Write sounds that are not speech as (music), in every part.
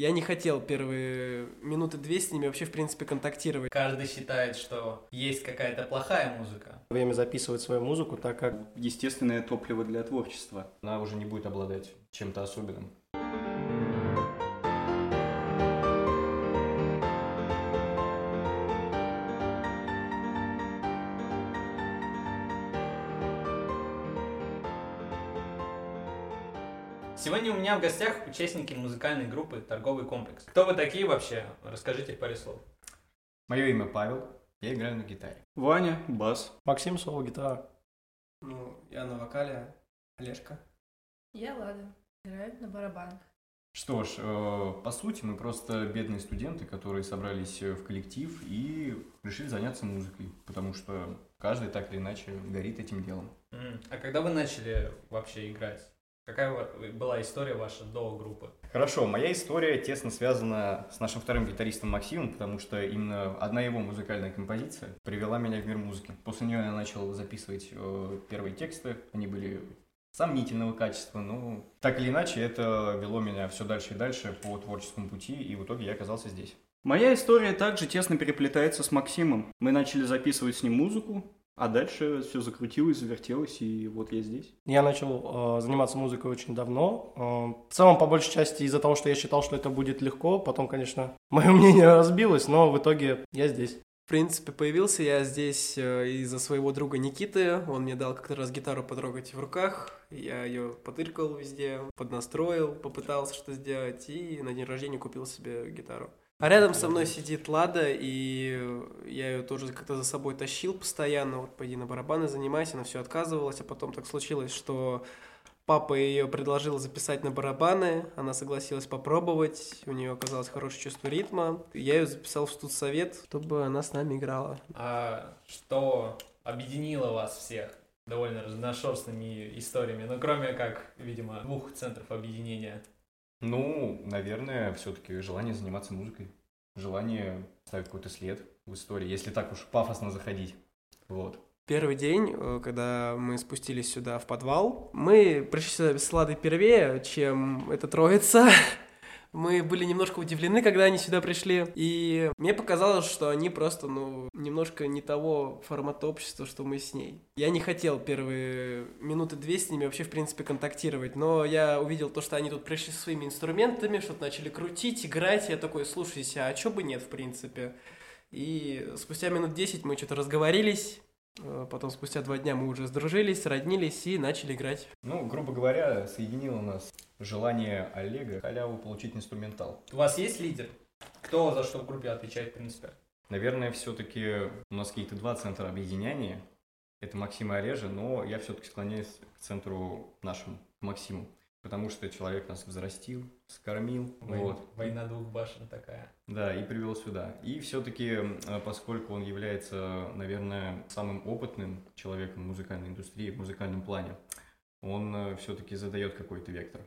Я не хотел первые минуты две с ними вообще, в принципе, контактировать. Каждый считает, что есть какая-то плохая музыка. Время записывать свою музыку, так как Естественное топливо для творчества. Она уже не будет обладать чем-то особенным. Сегодня у меня в гостях участники музыкальной группы «Торговый комплекс». Кто вы такие вообще? Расскажите паре слов. Мое имя Павел, я играю на гитаре. Ваня, бас. Максим соло гитара. Ну, я на вокале, Олежка. Я Лада. Играю на барабанах. Что ж, э, по сути, мы просто бедные студенты, которые собрались э, в коллектив и решили заняться музыкой, потому что каждый так или иначе горит этим делом. А когда вы начали вообще играть? Какая была история ваша до группы? Хорошо, моя история тесно связана с нашим вторым гитаристом Максимом, потому что именно одна его музыкальная композиция привела меня в мир музыки. После нее я начал записывать э, первые тексты, они были сомнительного качества, но так или иначе это вело меня все дальше и дальше по творческому пути, и в итоге я оказался здесь. Моя история также тесно переплетается с Максимом. Мы начали записывать с ним музыку, а дальше все закрутилось, завертелось, и вот я здесь. Я начал э, заниматься музыкой очень давно. Э, в целом, по большей части, из-за того, что я считал, что это будет легко. Потом, конечно, (laughs) мое мнение разбилось, но в итоге я здесь. В принципе, появился я здесь э, из-за своего друга Никиты. Он мне дал как-то раз гитару потрогать в руках. Я ее потыркал везде, поднастроил, попытался что сделать и на день рождения купил себе гитару. А рядом со мной сидит Лада, и я ее тоже как-то за собой тащил постоянно. Вот пойди на барабаны занимайся, она все отказывалась, а потом так случилось, что Папа ее предложил записать на барабаны, она согласилась попробовать, у нее оказалось хорошее чувство ритма. Я ее записал в студсовет, чтобы она с нами играла. А что объединило вас всех довольно разношерстными историями, ну кроме как, видимо, двух центров объединения? Ну, наверное, все-таки желание заниматься музыкой, желание ставить какой-то след в истории, если так уж пафосно заходить. Вот. Первый день, э, когда мы спустились сюда в подвал, мы пришли сюда с Ладой первее, чем эта троица. (laughs) Мы были немножко удивлены, когда они сюда пришли, и мне показалось, что они просто, ну, немножко не того формата общества, что мы с ней. Я не хотел первые минуты две с ними вообще, в принципе, контактировать, но я увидел то, что они тут пришли со своими инструментами, что-то начали крутить, играть, я такой, слушайте, а чё бы нет, в принципе? И спустя минут 10 мы что-то разговорились, потом спустя два дня мы уже сдружились, роднились и начали играть. Ну, грубо говоря, соединило нас желание Олега халяву получить инструментал. У вас есть лидер? Кто за что в группе отвечает, в принципе? Наверное, все-таки у нас какие-то два центра объединения. Это Максим и Олежа, но я все-таки склоняюсь к центру нашему, к Максиму. Потому что человек нас взрастил, скормил, Вой- вот. Война двух башен такая. Да, и привел сюда. И все-таки, поскольку он является, наверное, самым опытным человеком в музыкальной индустрии, в музыкальном плане, он все-таки задает какой-то вектор.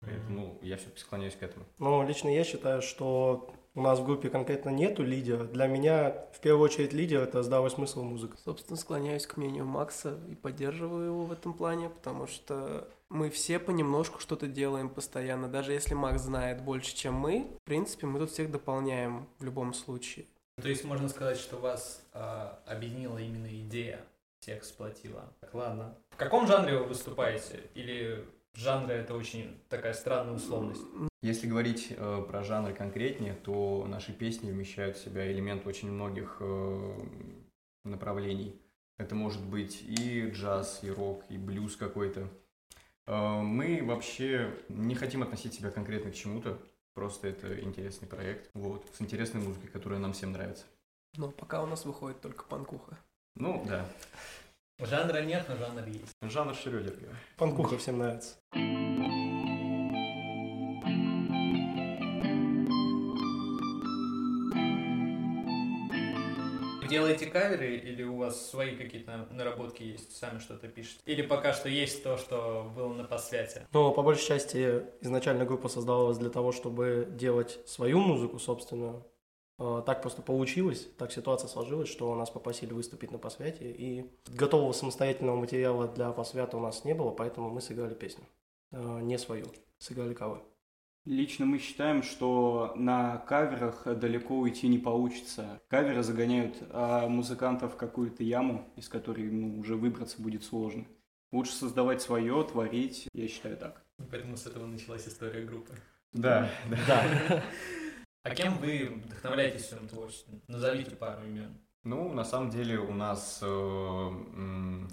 Поэтому ну, я все-таки склоняюсь к этому. Ну, лично я считаю, что у нас в группе конкретно нету лидера. Для меня, в первую очередь, лидер – это здравый смысл музыка. Собственно, склоняюсь к мнению Макса и поддерживаю его в этом плане, потому что мы все понемножку что-то делаем постоянно. Даже если Макс знает больше, чем мы, в принципе, мы тут всех дополняем в любом случае. То есть можно сказать, что вас а, объединила именно идея, всех сплотила. Так, ладно. В каком жанре вы выступаете? Или жанры это очень такая странная условность? Если говорить э, про жанры конкретнее, то наши песни вмещают в себя элемент очень многих э, направлений. Это может быть и джаз, и рок, и блюз какой-то. Э, мы вообще не хотим относить себя конкретно к чему-то, просто это интересный проект, вот, с интересной музыкой, которая нам всем нравится. Но пока у нас выходит только панкуха. Ну, да, Жанра нет, но жанр есть. жанр Шрёдинга. Панкуха всем нравится. Делаете каверы или у вас свои какие-то наработки есть, сами что-то пишете? Или пока что есть то, что было на посвяте? Но по большей части изначально группа создавалась для того, чтобы делать свою музыку собственную. Э, Так просто получилось, так ситуация сложилась, что нас попросили выступить на посвяте, и готового самостоятельного материала для посвята у нас не было, поэтому мы сыграли песню. Э, Не свою, сыграли кавер. Лично мы считаем, что на каверах далеко уйти не получится. Каверы загоняют а музыкантов в какую-то яму, из которой ну, уже выбраться будет сложно. Лучше создавать свое, творить, я считаю так. Поэтому с этого началась история группы. Да, да. Да. А кем вы вдохновляетесь в своем творчестве? Назовите пару имен. Ну, на самом деле у нас э,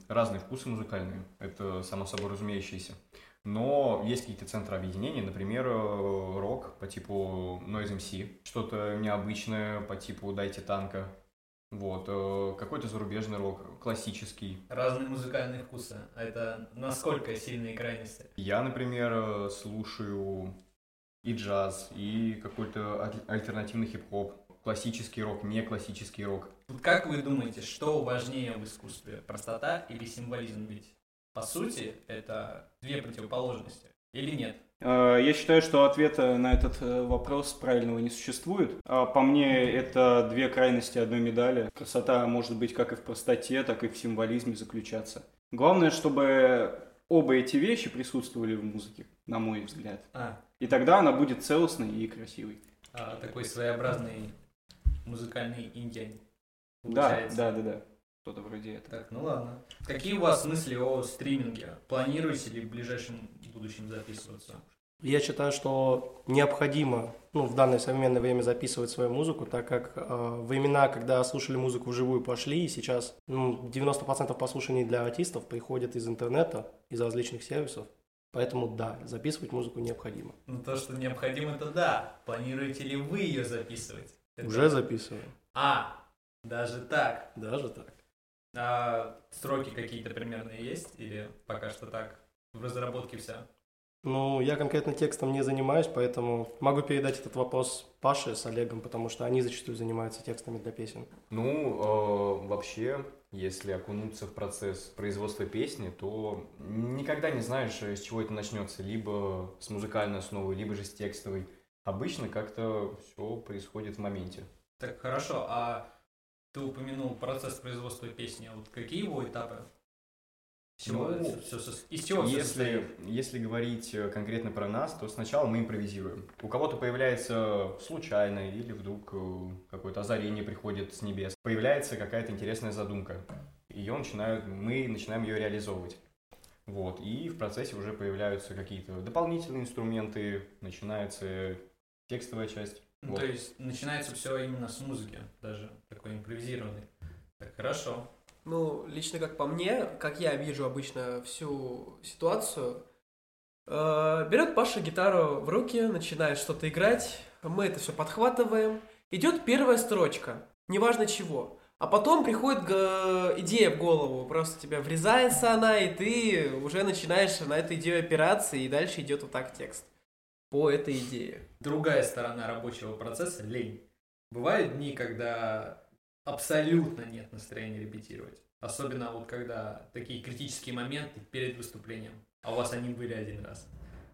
разные вкусы музыкальные, это само собой разумеющееся. Но есть какие-то центры объединения, например, э, рок по типу Noise MC, что-то необычное по типу Дайте танка, вот, э, какой-то зарубежный рок, классический. Разные музыкальные вкусы. А это насколько сильные крайности? Я, например, э, слушаю и джаз, и какой-то аль- альтернативный хип-хоп, классический рок, не классический рок. Вот как вы думаете, что важнее в искусстве? Простота или символизм? Ведь, по сути, это две противоположности. Или нет? Э, Я считаю, что ответа на этот э, вопрос правильного не существует. А По мне, это две крайности одной медали. Красота может быть как и в простоте, так и в символизме заключаться. Главное, чтобы оба эти вещи присутствовали в музыке, на мой взгляд. А, И тогда она будет целостной и красивой. а, такой своеобразный музыкальный инь Да, получается. да, да, да. Что-то вроде этого. Так, ну ладно. Какие у вас мысли о стриминге? Планируете ли в ближайшем будущем записываться? Я считаю, что необходимо ну, в данное современное время записывать свою музыку, так как э, времена, когда слушали музыку вживую, пошли, и сейчас ну, 90% послушаний для артистов приходят из интернета, из различных сервисов. Поэтому да, записывать музыку необходимо. Ну, то, что необходимо, это да. Планируете ли вы ее записывать? Это- Уже записываем. А, даже так. Даже так. А сроки какие-то примерные есть? Или пока что так? В разработке все? Ну, я конкретно текстом не занимаюсь, поэтому могу передать этот вопрос Паше с Олегом, потому что они зачастую занимаются текстами для песен. Ну, э, вообще, если окунуться в процесс производства песни, то никогда не знаешь, э, с чего это начнется. Либо с музыкальной основы, либо же с текстовой. Обычно как-то все происходит в моменте. Так, хорошо. А ты упомянул процесс производства песни. Вот какие его этапы? Чего Ну, это всё сос- из чего Если, состоит? если говорить э, конкретно про нас, то сначала мы импровизируем. У кого-то появляется случайно или вдруг э, какое-то озарение приходит с небес. Появляется какая-то интересная задумка. Ее начинают, мы начинаем ее реализовывать. Вот. И в процессе уже появляются какие-то дополнительные инструменты, начинается текстовая часть. Ну, Вот. То есть начинается все именно с музыки, даже такой импровизированный. Так, хорошо. Ну, лично как по мне, как я вижу обычно всю ситуацию, э, берет Паша гитару в руки, начинает что-то играть, мы это все подхватываем, идет первая строчка, неважно чего. А потом приходит идея в голову, просто тебя врезается она, и ты уже начинаешь на эту идею опираться, и дальше идет вот так текст по этой идее. Другая сторона рабочего процесса – лень. Бывают дни, когда абсолютно нет настроения репетировать. Особенно вот когда такие критические моменты перед выступлением. А у вас они были один раз,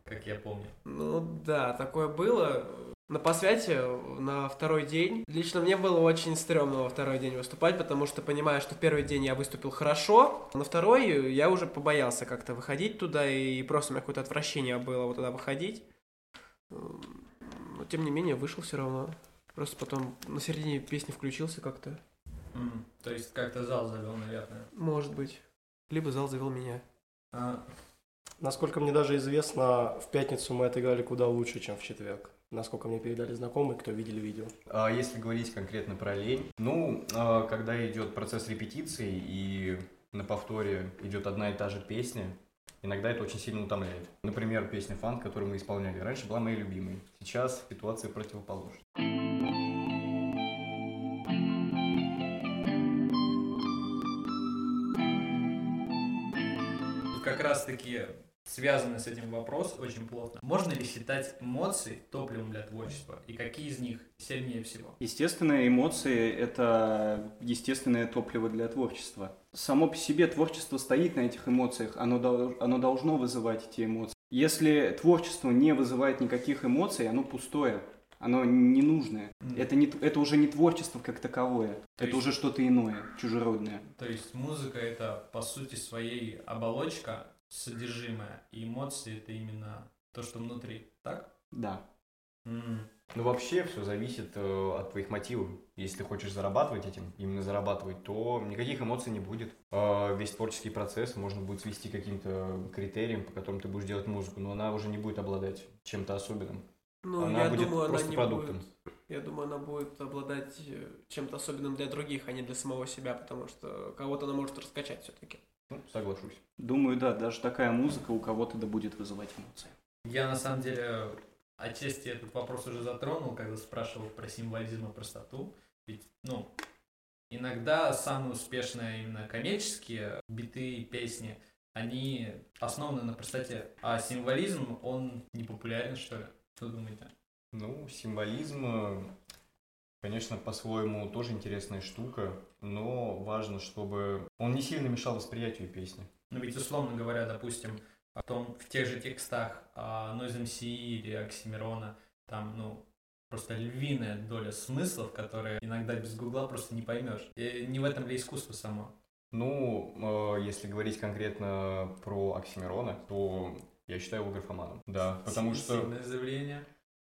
как я помню. Ну да, такое было. На посвяте на второй день. Лично мне было очень стрёмно во второй день выступать, потому что понимаю, что в первый день я выступил хорошо, а на второй я уже побоялся как-то выходить туда, и просто у меня какое-то отвращение было вот туда выходить. Но тем не менее вышел все равно. Просто потом на середине песни включился как-то. М, То есть как-то зал завел, наверное. Может быть. Либо зал завел меня. А, Насколько мне даже известно, в пятницу мы отыграли куда лучше, чем в четверг. Насколько мне передали знакомые, кто видели видео. А если говорить конкретно про лень, ну, а, когда идет процесс репетиции и на повторе идет одна и та же песня, иногда это очень сильно утомляет. Например, песня «Фан», которую мы исполняли раньше, была моей любимой. Сейчас ситуация противоположна. Тут как раз-таки связанный с этим вопрос очень плотно. Можно ли считать эмоции топливом для творчества? И какие из них сильнее всего? Естественно, эмоции – это естественное топливо для творчества. Само по себе творчество стоит на этих эмоциях, оно, оно должно вызывать эти эмоции. Если творчество не вызывает никаких эмоций, оно пустое, оно ненужное. М. Это, не, это уже не творчество как таковое, То это есть- уже что-то иное, чужеродное. То есть музыка это по сути своей оболочка, содержимое, и эмоции это именно то, что внутри. Так? Да. М. Ну, вообще, все зависит э, от твоих мотивов. Если ты хочешь зарабатывать этим, именно зарабатывать, то никаких эмоций не будет. Э, весь творческий процесс можно будет свести к каким-то критериям, по которым ты будешь делать музыку, но она уже не будет обладать чем-то особенным. Ну, Она я будет думаю, она просто не продуктом. будет. Я думаю, она будет обладать э, чем-то особенным для других, а не для самого себя, потому что кого-то она может раскачать все-таки. Ну, соглашусь. Думаю, да, даже такая музыка у кого-то да будет вызывать эмоции. Я на самом деле отчасти этот вопрос уже затронул, когда спрашивал про символизм и простоту. Ведь, ну, иногда самые успешные именно коммерческие биты и песни, они основаны на простоте. А символизм, он не популярен, что ли? Что думаете? Ну, символизм, конечно, по-своему тоже интересная штука, но важно, чтобы он не сильно мешал восприятию песни. Ну ведь, условно говоря, допустим, о том, в тех же текстах а, Noise MC или Оксимирона, там, ну, просто львиная доля смыслов, которые иногда без гугла просто не поймешь. И не в этом ли искусство само? Ну, э, если говорить конкретно про Оксимирона, то я считаю его графоманом. Да, потому Си- что Сильное заявление.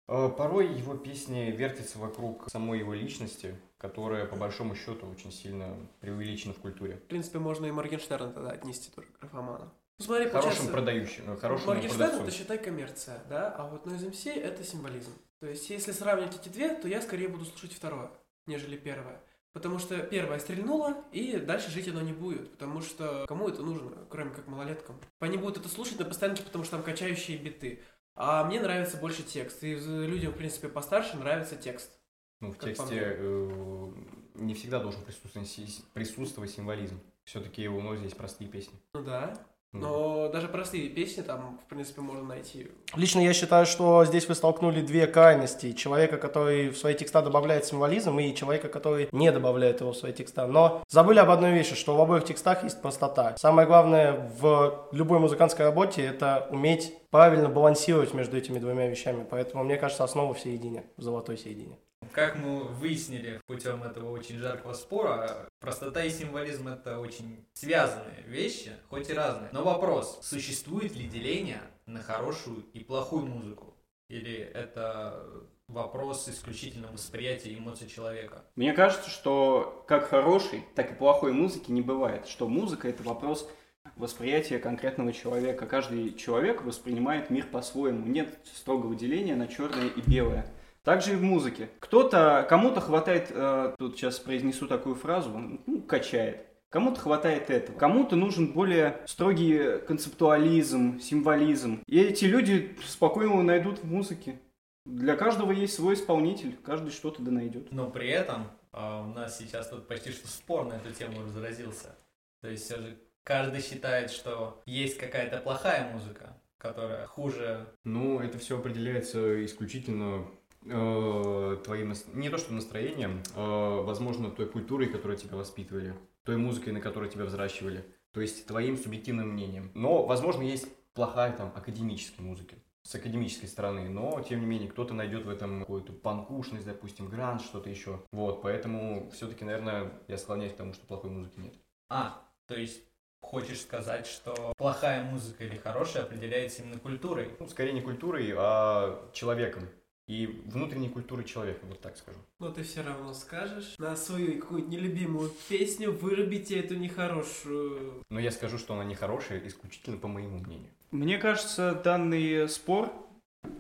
Э, порой его песни вертятся вокруг самой его личности, которая, по большому счету, очень сильно преувеличена в культуре. В принципе, можно и Моргенштерна тогда отнести тоже к графоману. Ну, смотри, Хорошим продающим, э, хорошему Моргенштерн это считай коммерция, да, а вот Noise MC это символизм. То есть, если сравнивать эти две, то я скорее буду слушать второе, нежели первое. Потому что первое стрельнуло, и дальше жить оно не будет. Потому что кому это нужно, кроме как малолеткам? Они будут это слушать на постоянке, потому что там качающие биты. А мне нравится больше текст. И людям, в принципе, постарше нравится текст. Ну, в тексте э, не всегда должен присутствовать, присутствовать символизм. Все-таки у нас здесь простые песни. Ну да. Но даже простые песни там, в принципе, можно найти. Лично я считаю, что здесь вы столкнули две крайности. Человека, который в свои текста добавляет символизм, и человека, который не добавляет его в свои текста. Но забыли об одной вещи, что в обоих текстах есть простота. Самое главное в любой музыкантской работе – это уметь правильно балансировать между этими двумя вещами. Поэтому, мне кажется, основа в середине, в золотой середине. Как мы выяснили путем этого очень жаркого спора, простота и символизм это очень связанные вещи, хоть и разные. Но вопрос, существует ли деление на хорошую и плохую музыку? Или это вопрос исключительно восприятия эмоций человека? Мне кажется, что как хорошей, так и плохой музыки не бывает. Что музыка это вопрос восприятия конкретного человека. Каждый человек воспринимает мир по-своему. Нет строгого деления на черное и белое. Также и в музыке. Кто-то, кому-то хватает, э, тут сейчас произнесу такую фразу, ну, качает. Кому-то хватает этого. Кому-то нужен более строгий концептуализм, символизм. И эти люди спокойно найдут в музыке. Для каждого есть свой исполнитель, каждый что-то да найдет. Но при этом а, у нас сейчас тут почти что спор на эту тему разразился. То есть все же каждый считает, что есть какая-то плохая музыка, которая хуже Ну, это все определяется исключительно э, твоим, нас- не то что настроением, э, возможно, той культурой, которой тебя воспитывали, той музыкой, на которой тебя взращивали, то есть твоим субъективным мнением. Но, возможно, есть плохая там академической музыки с академической стороны, но, тем не менее, кто-то найдет в этом какую-то панкушность, допустим, гранж, что-то еще. Вот, поэтому все-таки, наверное, я склоняюсь к тому, что плохой музыки нет. А, то есть хочешь сказать, что плохая музыка или хорошая определяется именно культурой? Ну, скорее не культурой, а человеком. И внутренней культурой человека, вот так скажу. Но ты все равно скажешь на свою какую-нибудь нелюбимую песню вырубите эту нехорошую. Но я скажу, что она не хорошая исключительно по моему мнению. Мне кажется, данный спор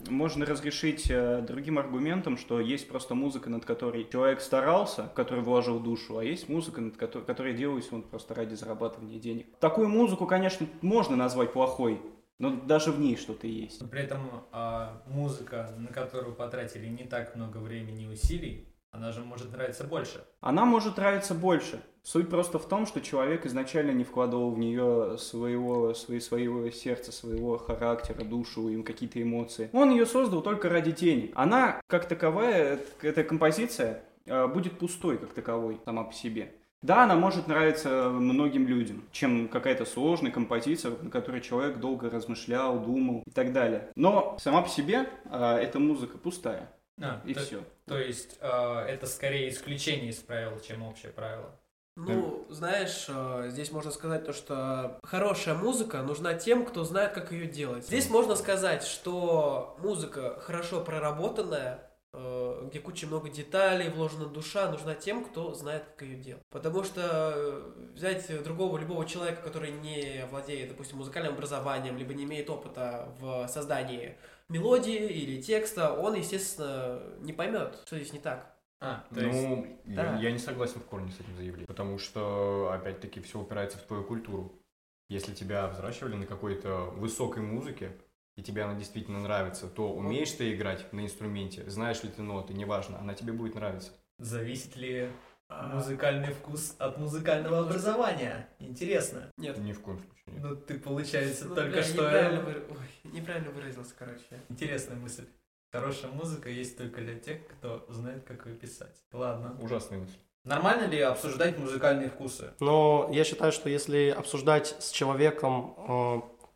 можно разрешить э, другим аргументом, что есть просто музыка, над которой человек старался, который вложил душу, а есть музыка, над которой, которая делалась он просто ради зарабатывания денег. Такую музыку, конечно, можно назвать плохой, но даже в ней что-то есть. При этом а, музыка, на которую потратили не так много времени и усилий, она же может нравиться больше. Она может нравиться больше. Суть просто в том, что человек изначально не вкладывал в нее своего, свои- своего сердца, своего характера, душу, им какие-то эмоции. Он ее создал только ради денег. Она, как таковая, эт- эта композиция, э, будет пустой, как таковой, сама по себе. Да, она может нравиться многим людям, чем какая-то сложная композиция, на которой человек долго размышлял, думал и так далее. Но сама по себе э, эта музыка пустая, А, и то, все. то есть а, это скорее исключение из правил, чем общее правило. Ну, знаешь, э, здесь можно сказать то, что хорошая музыка нужна тем, кто знает, как ее делать. Здесь можно сказать, что музыка хорошо проработанная, э, где куча много деталей, вложена душа, нужна тем, кто знает, как ее делать. Потому что э, взять другого, любого человека, который не владеет, допустим, музыкальным образованием, либо не имеет опыта в создании мелодии или текста, он, естественно, не поймет, что здесь не так. А, то есть... Ну, да. я, я не согласен в корне с этим заявлением, потому что, опять-таки, все упирается в твою культуру. Если тебя взращивали на какой-то высокой музыке, и тебе она действительно нравится, то умеешь ты играть на инструменте, знаешь ли ты ноты, неважно, она тебе будет нравиться. Зависит ли музыкальный вкус от музыкального образования? Интересно. Нет. Ни в коем случае нет. Ну, ты, получается, Ну, только бля, что... Неправильно, выра- Ой, неправильно выразился, короче. Интересная мысль. Хорошая музыка есть только для тех, кто знает, как ее писать. Ладно. Ужасная мысль. Нормально ли обсуждать музыкальные вкусы? Но я считаю, что если обсуждать с человеком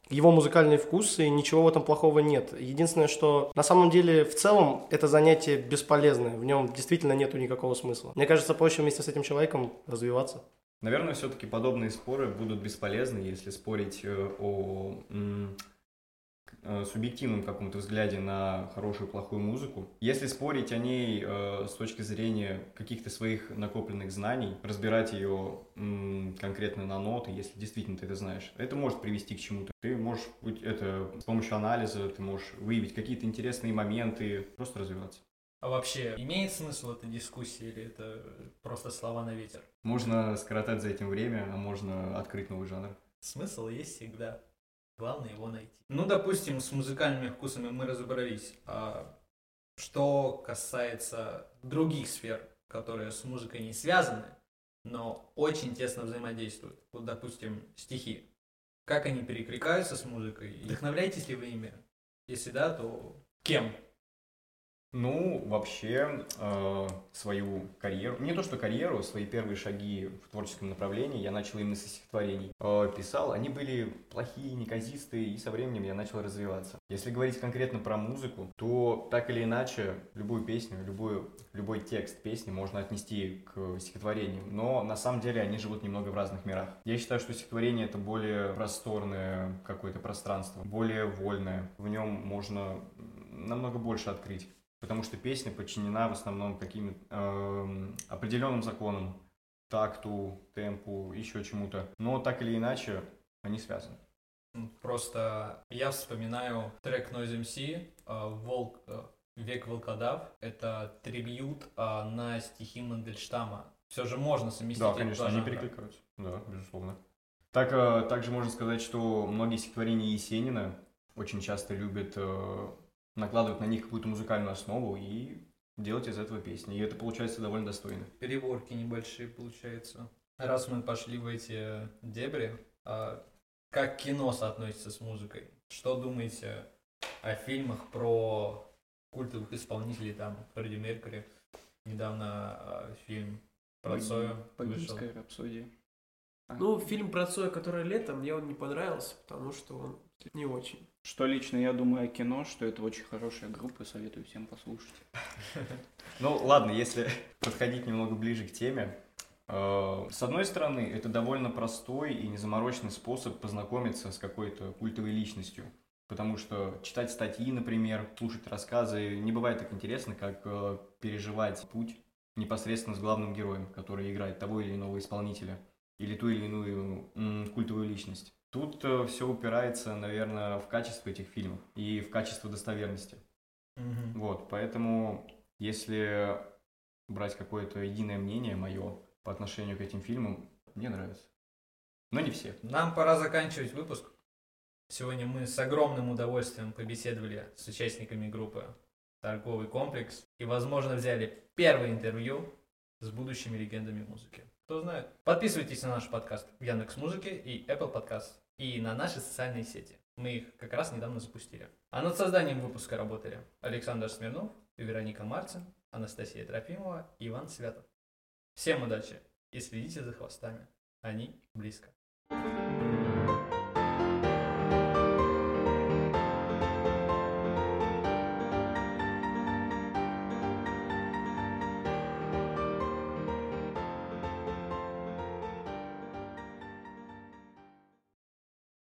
его музыкальные вкусы, ничего в этом плохого нет. Единственное, что на самом деле в целом это занятие бесполезное, в нем действительно нету никакого смысла. Мне кажется, проще вместе с этим человеком развиваться. Наверное, все-таки подобные споры будут бесполезны, если спорить э, о м, субъективном каком-то взгляде на хорошую и плохую музыку. Если спорить о ней э, с точки зрения каких-то своих накопленных знаний, разбирать ее м, конкретно на ноты, если действительно ты это знаешь, это может привести к чему-то. Ты можешь быть это с помощью анализа, ты можешь выявить какие-то интересные моменты, просто развиваться. А вообще, имеет смысл эта дискуссия или это просто слова на ветер? Можно скоротать за этим время, а можно открыть новый жанр. Смысл есть всегда. Главное его найти. Ну, допустим, с музыкальными вкусами мы разобрались. А что касается других сфер, которые с музыкой не связаны, но очень тесно взаимодействуют. Вот, допустим, стихи. Как они перекликаются с музыкой? Вдохновляетесь ли вы ими? Если да, то кем? Ну, вообще, э, свою карьеру, не то что карьеру, свои первые шаги в творческом направлении я начал именно со стихотворений. Э, писал, они были плохие, неказистые, и со временем я начал развиваться. Если говорить конкретно про музыку, то так или иначе, любую песню, любую, любой текст песни можно отнести к стихотворению, но на самом деле они живут немного в разных мирах. Я считаю, что стихотворение это более просторное какое-то пространство, более вольное. В нем можно намного больше открыть потому что песня подчинена в основном каким-то эм, определенным законам, такту, темпу, еще чему-то. Но так или иначе, они связаны. Просто я вспоминаю трек Noise MC э, «Волк, э, «Век волкодав». Это трибьют э, на стихи Мандельштама. Все же можно совместить Да, конечно, они жанра. перекликаются. Да, безусловно. Так, э, также можно сказать, что многие стихотворения Есенина очень часто любят э, накладывать на них какую-то музыкальную основу и делать из этого песни. И это получается довольно достойно. Переборки небольшие получаются. Раз мы пошли в эти дебри, а как кино соотносится с музыкой? Что думаете о фильмах про культовых исполнителей, там, Фредди Меркьюри? Недавно а, фильм про Цоя вышел. Рапсодия. А. Ну, фильм про Цоя, который летом, мне он не понравился, потому что он не очень. Что лично я думаю о кино, что это очень хорошая группа, советую всем послушать. (laughs) Ну, ладно, если (laughs) подходить немного ближе к теме. э, С одной стороны, это довольно простой и незамороченный способ познакомиться с какой-то культовой личностью. Потому что читать статьи, например, слушать рассказы не бывает так интересно, как э, переживать путь непосредственно с главным героем, который играет того или иного исполнителя или ту или иную культовую личность. Тут все упирается, наверное, в качество этих фильмов и в качество достоверности. Мгм. Вот, поэтому если брать какое-то единое мнение мое по отношению к этим фильмам, мне нравится. Но не все. Нам пора заканчивать выпуск. Сегодня мы с огромным удовольствием побеседовали с участниками группы «Торговый комплекс» и, возможно, взяли первое интервью с будущими легендами музыки. Кто знает. Подписывайтесь на наш подкаст в Яндекс Музыке и Apple Podcast и на наши социальные сети. Мы их как раз недавно запустили. А над созданием выпуска работали Александр Смирнов, Вероника Марцин, Анастасия Трофимова и Иван Святов. Всем удачи и следите за хвостами. Они близко. Thank